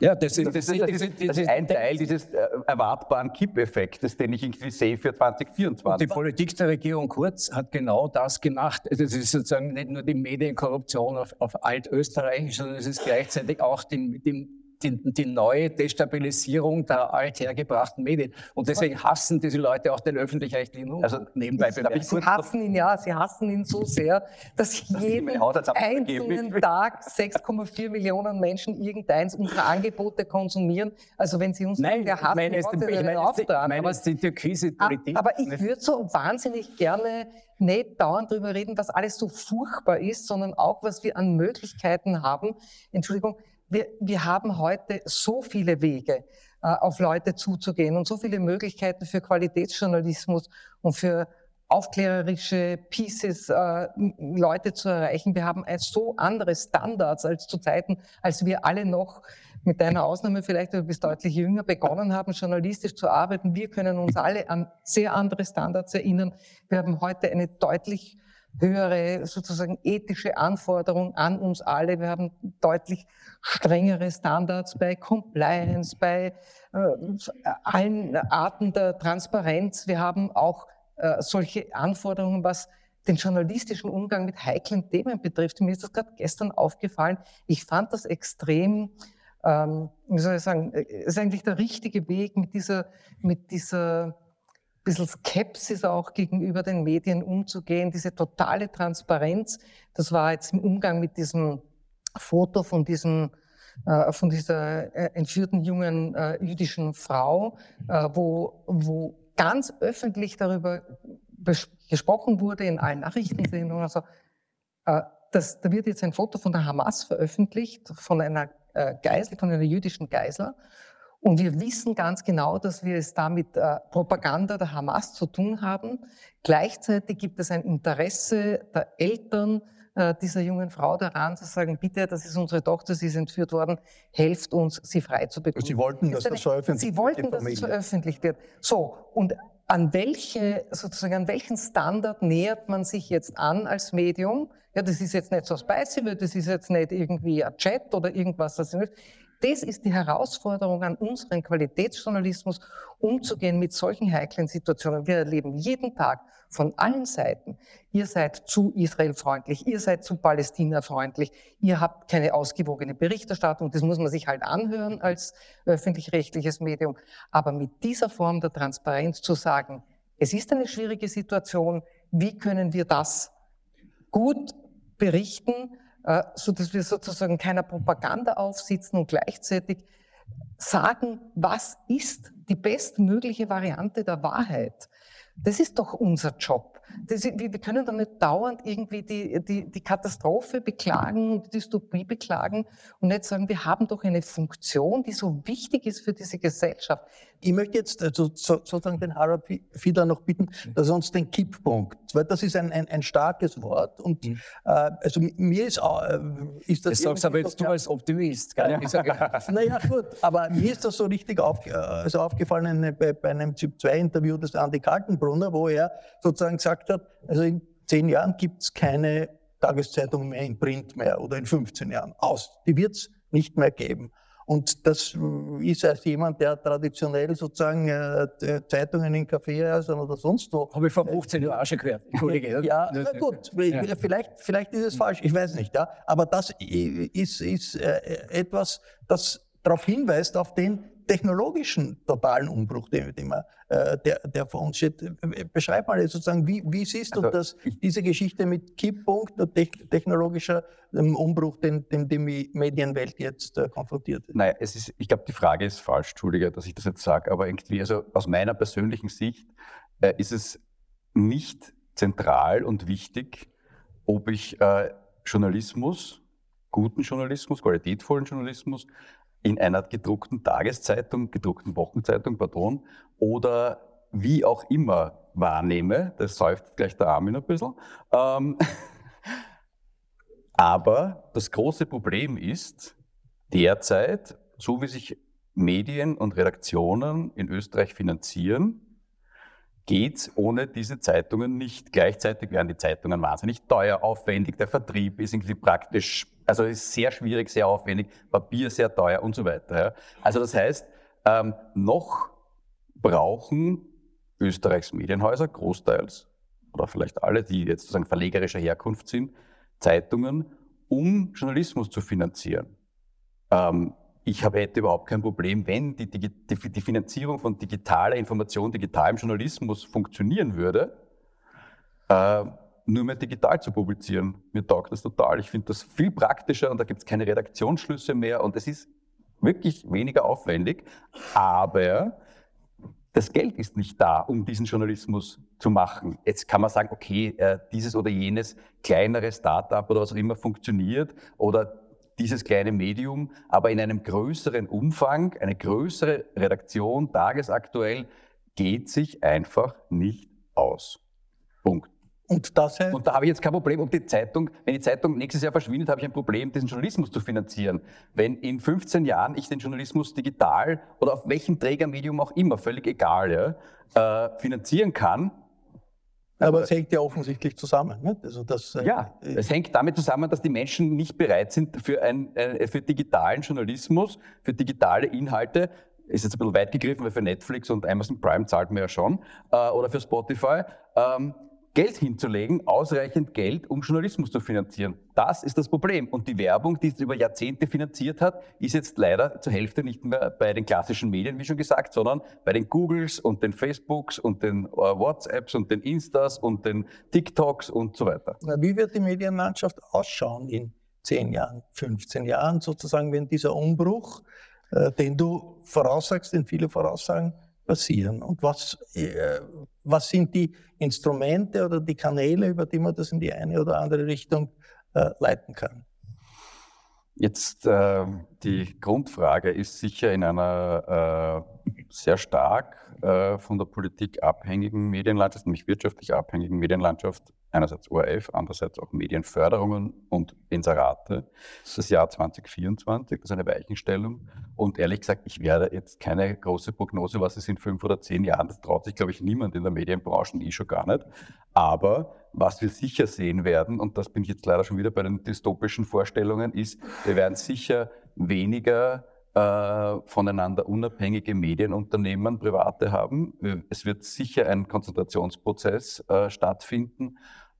ja, das ist, das, das, das ist, ein Teil dieses äh, erwartbaren Kippeffektes, den ich irgendwie sehe für 2024. Und die Politik der Regierung Kurz hat genau das gemacht. Das ist sozusagen nicht nur die Medienkorruption auf, auf Altösterreich, sondern es ist gleichzeitig auch die, die die, die neue Destabilisierung der althergebrachten Medien. Und deswegen hassen diese Leute auch den öffentlich-rechtlichen Also nebenbei bemerkt. Sie hassen ihn, ja, sie hassen ihn so sehr, dass jeden einzelnen Tag 6,4 Millionen Menschen irgendeins unserer Angebote konsumieren. Also wenn Sie uns Nein, der Hass meine, ist, ich meine, auftragen. Meine, ist die türkise Politik. Aber ich würde so wahnsinnig gerne nicht dauernd darüber reden, was alles so furchtbar ist, sondern auch, was wir an Möglichkeiten haben. Entschuldigung, wir, wir haben heute so viele Wege, auf Leute zuzugehen und so viele Möglichkeiten für Qualitätsjournalismus und für aufklärerische Pieces äh, Leute zu erreichen. Wir haben so andere Standards als zu Zeiten, als wir alle noch mit einer Ausnahme vielleicht, weil wir bis deutlich jünger begonnen haben, journalistisch zu arbeiten. Wir können uns alle an sehr andere Standards erinnern. Wir haben heute eine deutlich höhere sozusagen ethische Anforderung an uns alle. Wir haben deutlich strengere Standards bei Compliance, bei äh, allen Arten der Transparenz. Wir haben auch äh, solche Anforderungen, was den journalistischen Umgang mit heiklen Themen betrifft. Mir ist das gerade gestern aufgefallen. Ich fand das extrem, ähm, wie soll ich sagen, äh, ist eigentlich der richtige Weg mit dieser, mit dieser bisschen Skepsis auch gegenüber den Medien umzugehen, diese totale Transparenz. Das war jetzt im Umgang mit diesem Foto von diesem äh, von dieser äh, entführten jungen äh, jüdischen Frau, wo, wo ganz öffentlich darüber gesprochen wurde in allen Nachrichtensendungen. Also, das, da wird jetzt ein Foto von der Hamas veröffentlicht, von einer Geisel, von einer jüdischen Geisel. Und wir wissen ganz genau, dass wir es da mit äh, Propaganda der Hamas zu tun haben. Gleichzeitig gibt es ein Interesse der Eltern äh, dieser jungen Frau daran, zu sagen, bitte, das ist unsere Tochter, sie ist entführt worden, helft uns, sie frei zu bekommen. Sie wollten, dass das veröffentlicht wird. Sie wollten, dass es veröffentlicht wird. So, und an welche, sozusagen, an welchen Standard nähert man sich jetzt an als Medium? Ja, das ist jetzt nicht so spicy, das ist jetzt nicht irgendwie ein Chat oder irgendwas. Das ist das ist die Herausforderung an unseren Qualitätsjournalismus, umzugehen mit solchen heiklen Situationen. Wir erleben jeden Tag von allen Seiten, ihr seid zu Israel freundlich, ihr seid zu Palästina freundlich, ihr habt keine ausgewogene Berichterstattung, das muss man sich halt anhören als öffentlich-rechtliches Medium. Aber mit dieser Form der Transparenz zu sagen, es ist eine schwierige Situation, wie können wir das gut berichten, so dass wir sozusagen keiner Propaganda aufsitzen und gleichzeitig sagen, was ist die bestmögliche Variante der Wahrheit. Das ist doch unser Job. Das, wir, wir können doch nicht dauernd irgendwie die, die, die Katastrophe beklagen und die Dystopie beklagen und nicht sagen, wir haben doch eine Funktion, die so wichtig ist für diese Gesellschaft. Ich möchte jetzt also sozusagen den Harald Fiedler noch bitten, dass er uns den Kipppunkt, weil das ist ein, ein, ein starkes Wort und mhm. äh, also mir ist, äh, ist das... Das sagst aber jetzt du als Optimist. Gell? Ja. naja gut, aber mir ist das so richtig auf, also aufgefallen bei, bei einem Typ-2-Interview des Andi Kaltenbrunner, wo er sozusagen gesagt hat, also in zehn Jahren gibt es keine Tageszeitung mehr in Print mehr oder in 15 Jahren aus. Die wird es nicht mehr geben. Und das ist als jemand, der traditionell sozusagen äh, Zeitungen in Kaffeehäusern oder sonst wo. Habe ich vor 15 Jahren auch schon gehört, Entschuldige. ja, na gut. Vielleicht, vielleicht ist es falsch, ich weiß nicht. Ja. Aber das ist, ist äh, etwas, das darauf hinweist, auf den technologischen totalen Umbruch, den, den man, äh, der, der vor uns steht. Beschreib mal sozusagen, wie, wie siehst du also, das, diese Geschichte mit Kipppunkt und technologischer ähm, Umbruch, den, den die Medienwelt jetzt äh, konfrontiert ist? Naja, es ist, ich glaube, die Frage ist falsch, Entschuldige, dass ich das jetzt sage, aber irgendwie, also aus meiner persönlichen Sicht äh, ist es nicht zentral und wichtig, ob ich äh, Journalismus, guten Journalismus, qualitätvollen Journalismus in einer gedruckten Tageszeitung, gedruckten Wochenzeitung, pardon, oder wie auch immer wahrnehme. Das säuft gleich der Armin ein bisschen. Ähm, aber das große Problem ist derzeit, so wie sich Medien und Redaktionen in Österreich finanzieren, geht's ohne diese Zeitungen nicht. Gleichzeitig werden die Zeitungen wahnsinnig teuer, aufwendig, der Vertrieb ist irgendwie praktisch, also ist sehr schwierig, sehr aufwendig, Papier sehr teuer und so weiter. Ja. Also das heißt, ähm, noch brauchen Österreichs Medienhäuser großteils, oder vielleicht alle, die jetzt sozusagen verlegerischer Herkunft sind, Zeitungen, um Journalismus zu finanzieren. Ähm, ich habe, hätte überhaupt kein Problem, wenn die, die, die, Finanzierung von digitaler Information, digitalem Journalismus funktionieren würde, äh, nur mehr digital zu publizieren. Mir taugt das total. Ich finde das viel praktischer und da gibt es keine Redaktionsschlüsse mehr und es ist wirklich weniger aufwendig, aber das Geld ist nicht da, um diesen Journalismus zu machen. Jetzt kann man sagen, okay, äh, dieses oder jenes kleinere Startup oder was auch immer funktioniert oder dieses kleine Medium, aber in einem größeren Umfang, eine größere Redaktion, tagesaktuell, geht sich einfach nicht aus. Punkt. Und, das heißt und da habe ich jetzt kein Problem, ob die Zeitung, wenn die Zeitung nächstes Jahr verschwindet, habe ich ein Problem, diesen Journalismus zu finanzieren. Wenn in 15 Jahren ich den Journalismus digital oder auf welchem Trägermedium auch immer, völlig egal, ja, äh, finanzieren kann, aber es hängt ja offensichtlich zusammen. Ne? Also das, äh, ja, äh, es hängt damit zusammen, dass die Menschen nicht bereit sind für, ein, äh, für digitalen Journalismus, für digitale Inhalte. Ist jetzt ein bisschen weit gegriffen, weil für Netflix und Amazon Prime zahlt man ja schon, äh, oder für Spotify. Ähm, Geld hinzulegen, ausreichend Geld, um Journalismus zu finanzieren. Das ist das Problem. Und die Werbung, die es über Jahrzehnte finanziert hat, ist jetzt leider zur Hälfte nicht mehr bei den klassischen Medien, wie schon gesagt, sondern bei den Googles und den Facebooks und den äh, WhatsApps und den Instas und den TikToks und so weiter. Wie wird die Medienlandschaft ausschauen in 10 Jahren, 15 Jahren sozusagen, wenn dieser Umbruch, äh, den du voraussagst, den viele voraussagen, passieren? Und was, äh, was sind die Instrumente oder die Kanäle, über die man das in die eine oder andere Richtung äh, leiten kann? Jetzt äh, die Grundfrage ist sicher in einer äh, sehr stark äh, von der Politik abhängigen Medienlandschaft, nämlich wirtschaftlich abhängigen Medienlandschaft, einerseits ORF, andererseits auch Medienförderungen und Inserate. Das Jahr 2024, das ist eine Weichenstellung. Und ehrlich gesagt, ich werde jetzt keine große Prognose, was es in fünf oder zehn Jahren, das traut sich, glaube ich, niemand in der Medienbranche, ich schon gar nicht. Aber was wir sicher sehen werden, und das bin ich jetzt leider schon wieder bei den dystopischen Vorstellungen, ist, wir werden sicher weniger äh, voneinander unabhängige Medienunternehmen, private haben. Es wird sicher ein Konzentrationsprozess äh, stattfinden.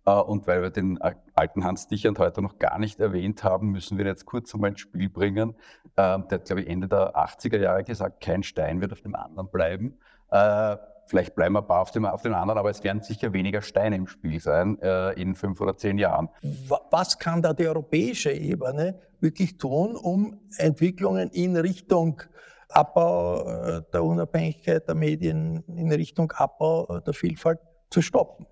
Äh, und weil wir den alten Hans Dichand heute noch gar nicht erwähnt haben, müssen wir jetzt kurz einmal ins Spiel bringen. Ähm, der hat, glaube ich, Ende der 80er Jahre gesagt, kein Stein wird auf dem anderen bleiben. Äh, vielleicht bleiben ein paar auf dem, auf dem anderen, aber es werden sicher weniger Steine im Spiel sein äh, in fünf oder zehn Jahren. Was kann da die europäische Ebene wirklich tun, um Entwicklungen in Richtung Abbau der Unabhängigkeit der Medien, in Richtung Abbau der Vielfalt zu stoppen?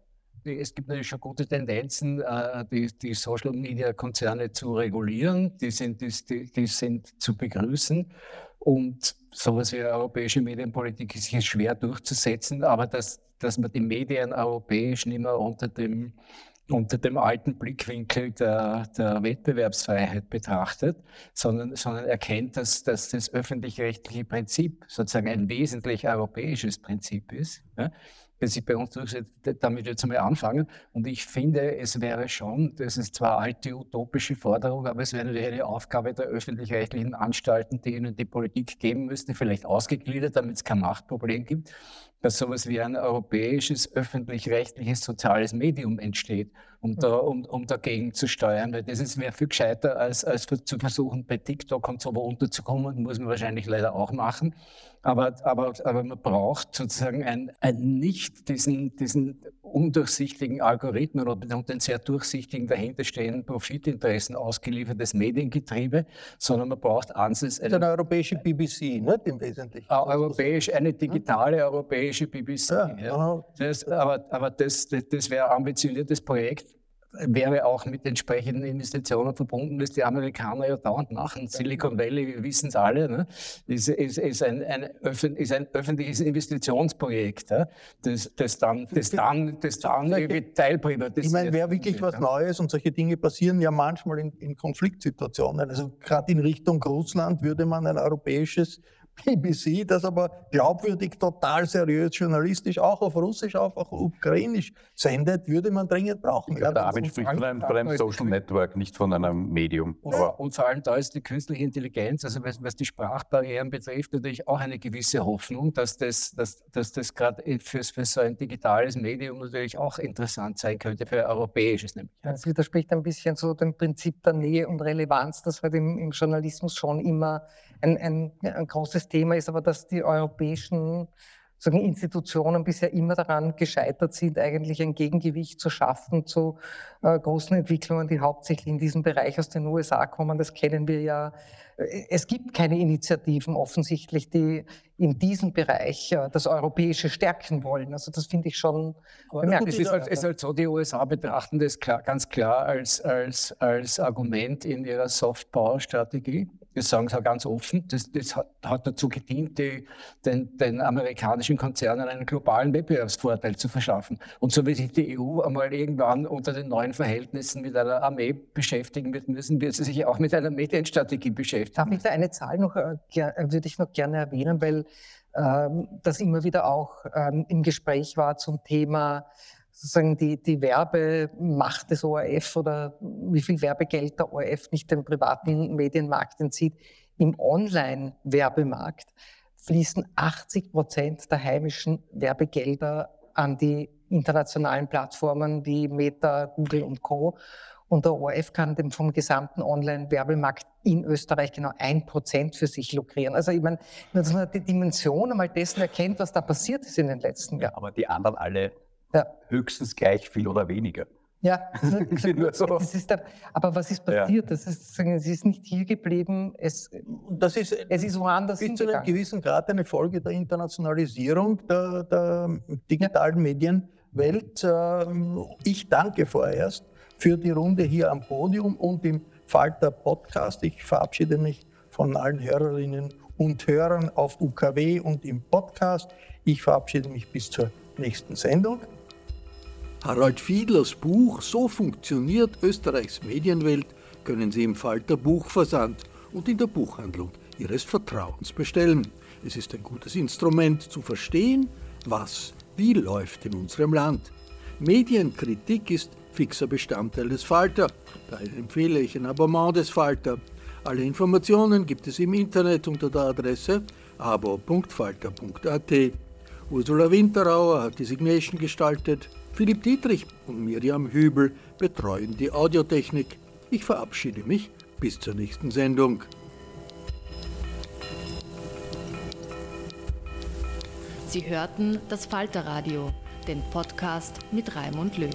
Es gibt natürlich schon gute Tendenzen, äh, die, die Social-Media-Konzerne zu regulieren. Die sind, die, die sind zu begrüßen. Und sowas wie europäische Medienpolitik ist hier schwer durchzusetzen, aber dass, dass man die Medien europäisch nicht mehr unter dem, unter dem alten Blickwinkel der, der Wettbewerbsfreiheit betrachtet, sondern, sondern erkennt, dass, dass das öffentlich-rechtliche Prinzip sozusagen ein wesentlich europäisches Prinzip ist. Ja? Wenn sich bei uns durchsetzt, damit jetzt einmal anfangen. Und ich finde, es wäre schon, das ist zwar alte utopische Forderung, aber es wäre natürlich eine Aufgabe der öffentlich-rechtlichen Anstalten, die ihnen die Politik geben müssten, vielleicht ausgegliedert, damit es kein Machtproblem gibt, dass sowas wie ein europäisches öffentlich-rechtliches soziales Medium entsteht, um, da, um, um dagegen zu steuern. Weil das ist wäre viel gescheiter, als, als zu versuchen, bei TikTok und so runterzukommen, muss man wahrscheinlich leider auch machen. Aber, aber, aber man braucht sozusagen ein, ein nicht diesen, diesen undurchsichtigen Algorithmen oder den sehr durchsichtigen dahinterstehenden Profitinteressen ausgeliefertes Mediengetriebe, sondern man braucht Ansätze. Eine, eine europäische BBC, nicht im Wesentlichen. Europäisch, eine digitale europäische BBC. Ja, ja. Das, aber aber das, das, das wäre ein ambitioniertes Projekt wäre auch mit entsprechenden Investitionen verbunden, das die Amerikaner ja dauernd machen. Silicon Valley, wir wissen es alle, ne? ist, ist, ist, ein, ein ist, ein, öffentliches Investitionsprojekt, ja? das, das dann, das dann, das dann teilprivatisiert. Ich meine, wäre wirklich was Neues und solche Dinge passieren ja manchmal in, in Konfliktsituationen. Also gerade in Richtung Russland würde man ein europäisches BBC, das aber glaubwürdig, total seriös, journalistisch, auch auf Russisch, auch auf Ukrainisch sendet, würde man dringend brauchen. Ja, der Armin spricht von einem, von einem Social Network, nicht von einem Medium. Und, und, vor allem da ist die künstliche Intelligenz, also was, was, die Sprachbarrieren betrifft, natürlich auch eine gewisse Hoffnung, dass das, dass, dass das gerade für, für so ein digitales Medium natürlich auch interessant sein könnte, für ein europäisches nämlich. Das widerspricht ein bisschen so dem Prinzip der Nähe und Relevanz, das halt im, im Journalismus schon immer ein, ein, ein großes Thema ist, aber dass die europäischen sagen, Institutionen bisher immer daran gescheitert sind, eigentlich ein Gegengewicht zu schaffen zu äh, großen Entwicklungen, die hauptsächlich in diesem Bereich aus den USA kommen. Das kennen wir ja. Es gibt keine Initiativen offensichtlich, die in diesem Bereich äh, das Europäische stärken wollen. Also das finde ich schon bemerkenswert. Es ist, halt, es ist halt so, die USA betrachten das klar, ganz klar als, als, als Argument in ihrer Soft-Power-Strategie. Das sagen sie auch ganz offen. Das, das hat, hat, dazu gedient, die, den, den, amerikanischen Konzernen einen globalen Wettbewerbsvorteil zu verschaffen. Und so wie sich die EU einmal irgendwann unter den neuen Verhältnissen mit einer Armee beschäftigen wird müssen, wird sie sich auch mit einer Medienstrategie beschäftigen. Darf ich da eine Zahl noch, äh, würde ich noch gerne erwähnen, weil ähm, das immer wieder auch ähm, im Gespräch war zum Thema sozusagen die, die Werbemacht des ORF oder wie viel Werbegeld der ORF nicht dem privaten Medienmarkt entzieht. Im Online-Werbemarkt fließen 80 Prozent der heimischen Werbegelder an die internationalen Plattformen wie Meta, Google und Co. Und der ORF kann dem vom gesamten Online-Werbemarkt in Österreich genau ein Prozent für sich lukrieren. Also ich meine, dass man die Dimension einmal dessen erkennt, was da passiert ist in den letzten Jahren. Aber die anderen alle ja. höchstens gleich viel oder weniger. Ja, so. das ist der, aber was ist passiert? Ja. Das ist, es ist nicht hier geblieben, es, das ist, es ist woanders bis zu einem gewissen Grad eine Folge der Internationalisierung der, der digitalen ja. Medienwelt. Ähm, ich danke vorerst für die Runde hier am Podium und im Falter Podcast. Ich verabschiede mich von allen Hörerinnen und Hörern auf UKW und im Podcast. Ich verabschiede mich bis zur nächsten Sendung. Harald Fiedlers Buch So funktioniert Österreichs Medienwelt können Sie im Falter Buchversand und in der Buchhandlung Ihres Vertrauens bestellen. Es ist ein gutes Instrument zu verstehen, was wie läuft in unserem Land. Medienkritik ist fixer Bestandteil des Falter, daher empfehle ich ein Abonnement des Falter. Alle Informationen gibt es im Internet unter der Adresse abo.falter.at. Ursula Winterauer hat die Signation gestaltet. Philipp Dietrich und Miriam Hübel betreuen die Audiotechnik. Ich verabschiede mich bis zur nächsten Sendung. Sie hörten das Falterradio, den Podcast mit Raimund Löw.